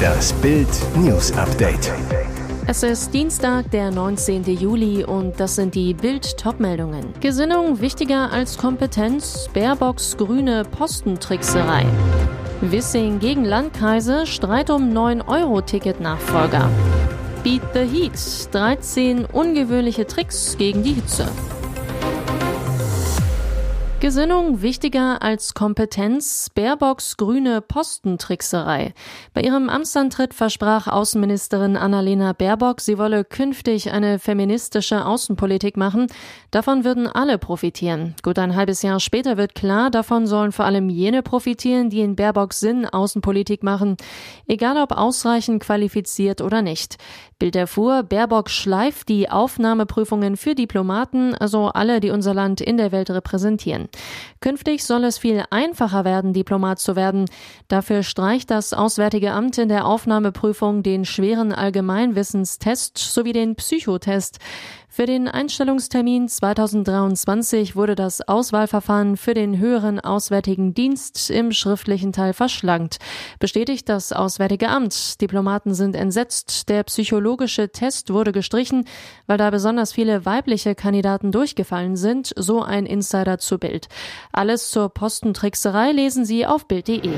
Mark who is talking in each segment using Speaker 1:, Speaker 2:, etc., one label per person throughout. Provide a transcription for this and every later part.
Speaker 1: Das Bild News Update.
Speaker 2: Es ist Dienstag, der 19. Juli und das sind die Bild-Top-Meldungen. Gesinnung wichtiger als Kompetenz, Baerbocks grüne Postentrickserei. Wissing gegen Landkreise, Streit um 9-Euro-Ticket-Nachfolger. Beat the Heat, 13 ungewöhnliche Tricks gegen die Hitze. Gesinnung wichtiger als Kompetenz, Baerbocks grüne Postentrickserei. Bei ihrem Amtsantritt versprach Außenministerin Annalena Baerbock, sie wolle künftig eine feministische Außenpolitik machen. Davon würden alle profitieren. Gut ein halbes Jahr später wird klar, davon sollen vor allem jene profitieren, die in Baerbocks Sinn Außenpolitik machen, egal ob ausreichend qualifiziert oder nicht. Bild erfuhr, Baerbock schleift die Aufnahmeprüfungen für Diplomaten, also alle, die unser Land in der Welt repräsentieren. Künftig soll es viel einfacher werden, Diplomat zu werden. Dafür streicht das Auswärtige Amt in der Aufnahmeprüfung den schweren Allgemeinwissenstest sowie den Psychotest. Für den Einstellungstermin 2023 wurde das Auswahlverfahren für den höheren Auswärtigen Dienst im schriftlichen Teil verschlankt. Bestätigt das Auswärtige Amt. Diplomaten sind entsetzt. Der psychologische Test wurde gestrichen, weil da besonders viele weibliche Kandidaten durchgefallen sind, so ein Insider zu Bild. Alles zur Postentrickserei lesen Sie auf Bild.de.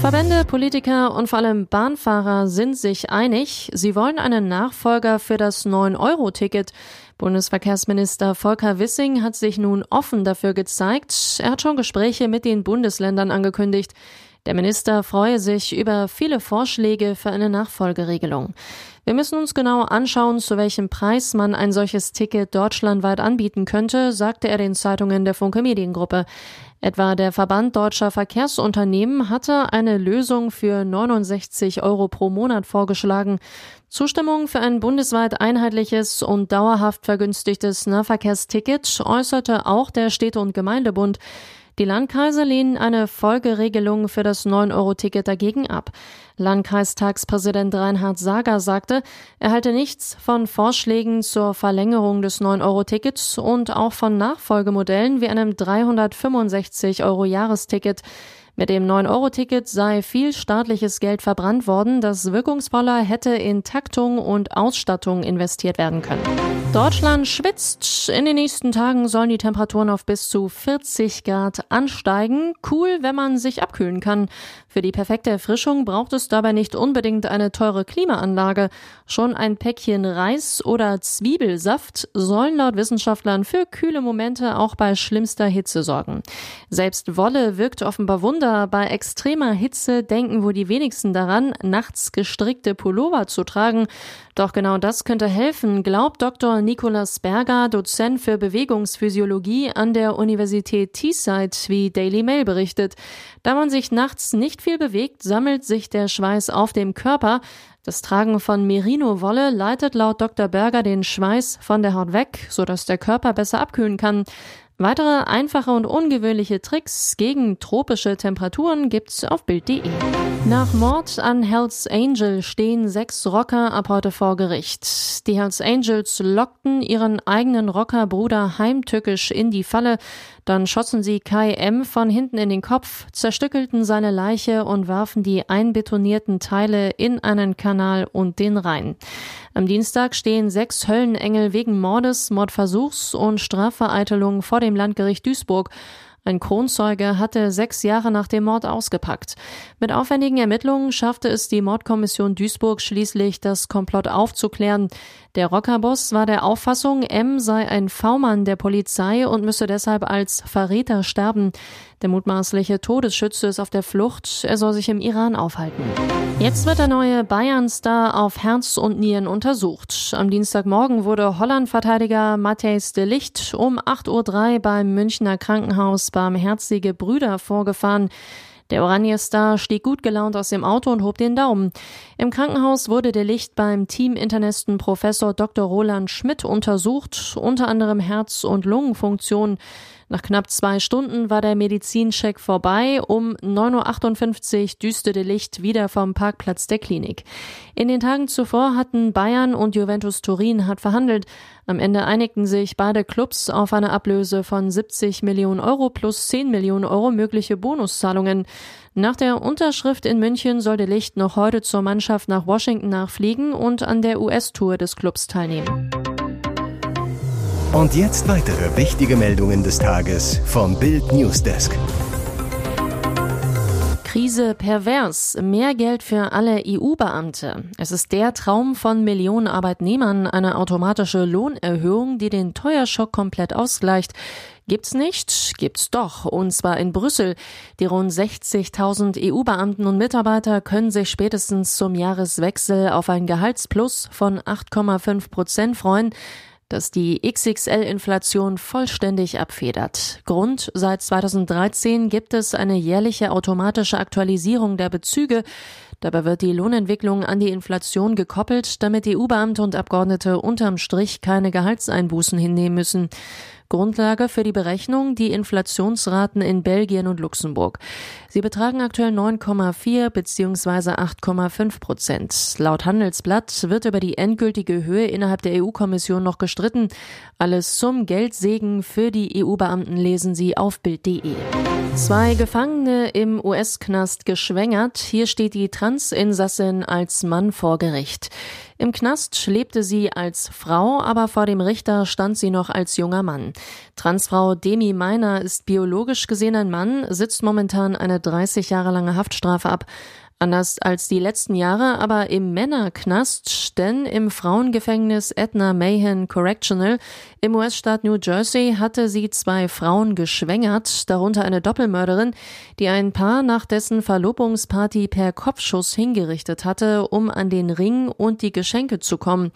Speaker 2: Verbände, Politiker und vor allem Bahnfahrer sind sich einig. Sie wollen einen Nachfolger für das 9-Euro-Ticket. Bundesverkehrsminister Volker Wissing hat sich nun offen dafür gezeigt. Er hat schon Gespräche mit den Bundesländern angekündigt. Der Minister freue sich über viele Vorschläge für eine Nachfolgeregelung. Wir müssen uns genau anschauen, zu welchem Preis man ein solches Ticket deutschlandweit anbieten könnte, sagte er den Zeitungen der Funke Mediengruppe. Etwa der Verband deutscher Verkehrsunternehmen hatte eine Lösung für 69 Euro pro Monat vorgeschlagen. Zustimmung für ein bundesweit einheitliches und dauerhaft vergünstigtes Nahverkehrsticket äußerte auch der Städte- und Gemeindebund. Die Landkreise lehnen eine Folgeregelung für das 9-Euro-Ticket dagegen ab. Landkreistagspräsident Reinhard Sager sagte, er halte nichts von Vorschlägen zur Verlängerung des 9-Euro-Tickets und auch von Nachfolgemodellen wie einem 365-Euro-Jahresticket. Mit dem 9-Euro-Ticket sei viel staatliches Geld verbrannt worden, das wirkungsvoller hätte in Taktung und Ausstattung investiert werden können. Deutschland schwitzt. In den nächsten Tagen sollen die Temperaturen auf bis zu 40 Grad ansteigen. Cool, wenn man sich abkühlen kann. Für die perfekte Erfrischung braucht es dabei nicht unbedingt eine teure Klimaanlage. Schon ein Päckchen Reis oder Zwiebelsaft sollen laut Wissenschaftlern für kühle Momente auch bei schlimmster Hitze sorgen. Selbst Wolle wirkt offenbar Wunder bei extremer Hitze denken wohl die wenigsten daran, nachts gestrickte Pullover zu tragen. Doch genau das könnte helfen, glaubt Dr. Nicolas Berger, Dozent für Bewegungsphysiologie an der Universität Teesside, wie Daily Mail berichtet. Da man sich nachts nicht viel bewegt, sammelt sich der Schweiß auf dem Körper. Das Tragen von Merino-Wolle leitet laut Dr. Berger den Schweiß von der Haut weg, sodass der Körper besser abkühlen kann. Weitere einfache und ungewöhnliche Tricks gegen tropische Temperaturen gibt's auf Bild.de. Nach Mord an Hells Angel stehen sechs Rocker ab heute vor Gericht. Die Hells Angels lockten ihren eigenen Rockerbruder heimtückisch in die Falle, dann schossen sie Kai M. von hinten in den Kopf, zerstückelten seine Leiche und warfen die einbetonierten Teile in einen Kanal und den Rhein. Am Dienstag stehen sechs Höllenengel wegen Mordes, Mordversuchs und Strafvereitelung vor dem Landgericht Duisburg. Ein Kronzeuge hatte sechs Jahre nach dem Mord ausgepackt. Mit aufwendigen Ermittlungen schaffte es die Mordkommission Duisburg schließlich, das Komplott aufzuklären. Der Rockerboss war der Auffassung, M sei ein V-Mann der Polizei und müsse deshalb als Verräter sterben. Der mutmaßliche Todesschütze ist auf der Flucht. Er soll sich im Iran aufhalten. Jetzt wird der neue Bayern-Star auf Herz und Nieren untersucht. Am Dienstagmorgen wurde Holland-Verteidiger Matthijs de Licht um 8.03 Uhr beim Münchner Krankenhaus Barmherzige Brüder vorgefahren. Der Oranje-Star stieg gut gelaunt aus dem Auto und hob den Daumen. Im Krankenhaus wurde der Licht beim Teaminternisten Professor Dr. Roland Schmidt untersucht, unter anderem Herz- und Lungenfunktion. Nach knapp zwei Stunden war der Medizincheck vorbei. Um 9.58 Uhr düsterte Licht wieder vom Parkplatz der Klinik. In den Tagen zuvor hatten Bayern und Juventus Turin hart verhandelt. Am Ende einigten sich beide Clubs auf eine Ablöse von 70 Millionen Euro plus 10 Millionen Euro mögliche Bonuszahlungen. Nach der Unterschrift in München soll der Licht noch heute zur Mannschaft nach Washington nachfliegen und an der US-Tour des Clubs teilnehmen.
Speaker 1: Und jetzt weitere wichtige Meldungen des Tages vom Bild Newsdesk.
Speaker 2: Krise pervers. Mehr Geld für alle EU-Beamte. Es ist der Traum von Millionen Arbeitnehmern, eine automatische Lohnerhöhung, die den Teuerschock komplett ausgleicht. Gibt's nicht? Gibt's doch. Und zwar in Brüssel. Die rund 60.000 EU-Beamten und Mitarbeiter können sich spätestens zum Jahreswechsel auf ein Gehaltsplus von 8,5 Prozent freuen das die XXL-Inflation vollständig abfedert. Grund, seit 2013 gibt es eine jährliche automatische Aktualisierung der Bezüge. Dabei wird die Lohnentwicklung an die Inflation gekoppelt, damit EU-Beamte und Abgeordnete unterm Strich keine Gehaltseinbußen hinnehmen müssen. Grundlage für die Berechnung die Inflationsraten in Belgien und Luxemburg. Sie betragen aktuell 9,4 bzw. 8,5 Prozent. Laut Handelsblatt wird über die endgültige Höhe innerhalb der EU-Kommission noch gestritten. Alles zum Geldsegen für die EU-Beamten lesen Sie auf Bild.de. Zwei Gefangene im US-Knast geschwängert. Hier steht die Transinsassin als Mann vor Gericht. Im Knast lebte sie als Frau, aber vor dem Richter stand sie noch als junger Mann. Transfrau Demi Meiner ist biologisch gesehen ein Mann, sitzt momentan eine 30 Jahre lange Haftstrafe ab. Anders als die letzten Jahre aber im Männerknast, denn im Frauengefängnis Edna Mahan Correctional im US-Staat New Jersey hatte sie zwei Frauen geschwängert, darunter eine Doppelmörderin, die ein Paar nach dessen Verlobungsparty per Kopfschuss hingerichtet hatte, um an den Ring und die Geschenke zu kommen.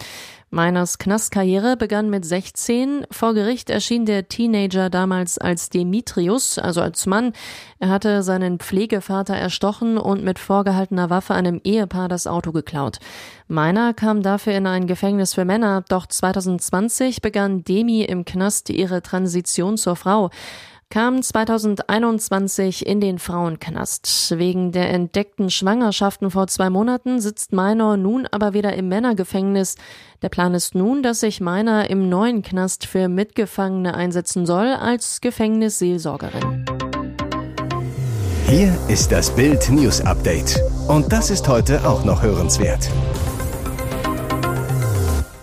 Speaker 2: Meiners Knastkarriere begann mit 16. Vor Gericht erschien der Teenager damals als Demetrius, also als Mann. Er hatte seinen Pflegevater erstochen und mit vorgehaltener Waffe einem Ehepaar das Auto geklaut. Meiner kam dafür in ein Gefängnis für Männer, doch 2020 begann Demi im Knast ihre Transition zur Frau kam 2021 in den Frauenknast. Wegen der entdeckten Schwangerschaften vor zwei Monaten sitzt Minor nun aber wieder im Männergefängnis. Der Plan ist nun, dass sich Minor im neuen Knast für Mitgefangene einsetzen soll als Gefängnisseelsorgerin.
Speaker 1: Hier ist das Bild News Update. Und das ist heute auch noch hörenswert.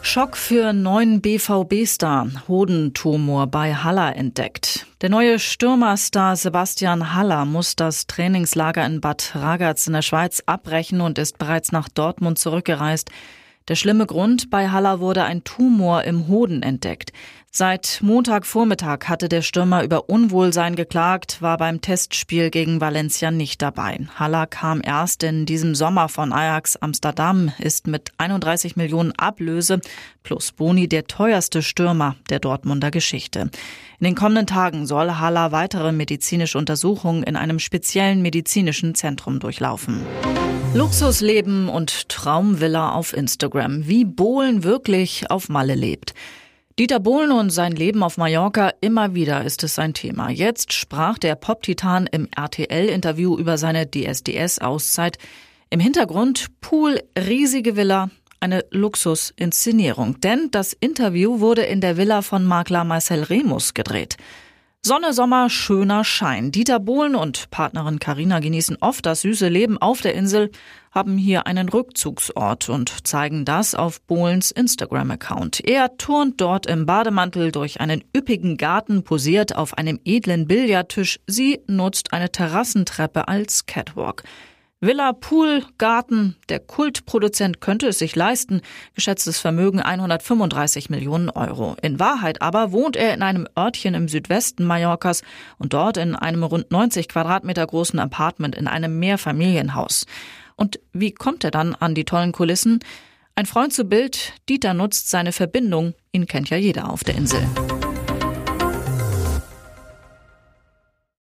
Speaker 3: Schock für neuen BVB-Star. Hodentumor bei Haller entdeckt. Der neue Stürmerstar Sebastian Haller muss das Trainingslager in Bad Ragaz in der Schweiz abbrechen und ist bereits nach Dortmund zurückgereist. Der schlimme Grund, bei Haller wurde ein Tumor im Hoden entdeckt. Seit Montagvormittag hatte der Stürmer über Unwohlsein geklagt, war beim Testspiel gegen Valencia nicht dabei. Haller kam erst in diesem Sommer von Ajax Amsterdam, ist mit 31 Millionen Ablöse plus Boni der teuerste Stürmer der Dortmunder Geschichte. In den kommenden Tagen soll Haller weitere medizinische Untersuchungen in einem speziellen medizinischen Zentrum durchlaufen. Luxusleben und Traumvilla auf Instagram. Wie Bohlen wirklich auf Malle lebt. Dieter Bohlen und sein Leben auf Mallorca, immer wieder ist es sein Thema. Jetzt sprach der Pop-Titan im RTL-Interview über seine DSDS-Auszeit. Im Hintergrund Pool, riesige Villa, eine Luxusinszenierung. Denn das Interview wurde in der Villa von Makler Marcel Remus gedreht. Sonne, Sommer, schöner Schein. Dieter Bohlen und Partnerin Karina genießen oft das süße Leben auf der Insel, haben hier einen Rückzugsort und zeigen das auf Bohlens Instagram-Account. Er turnt dort im Bademantel durch einen üppigen Garten, posiert auf einem edlen Billardtisch. Sie nutzt eine Terrassentreppe als Catwalk. Villa, Pool, Garten. Der Kultproduzent könnte es sich leisten. Geschätztes Vermögen 135 Millionen Euro. In Wahrheit aber wohnt er in einem Örtchen im Südwesten Mallorcas und dort in einem rund 90 Quadratmeter großen Apartment in einem Mehrfamilienhaus. Und wie kommt er dann an die tollen Kulissen? Ein Freund zu Bild, Dieter nutzt seine Verbindung. Ihn kennt ja jeder auf der Insel.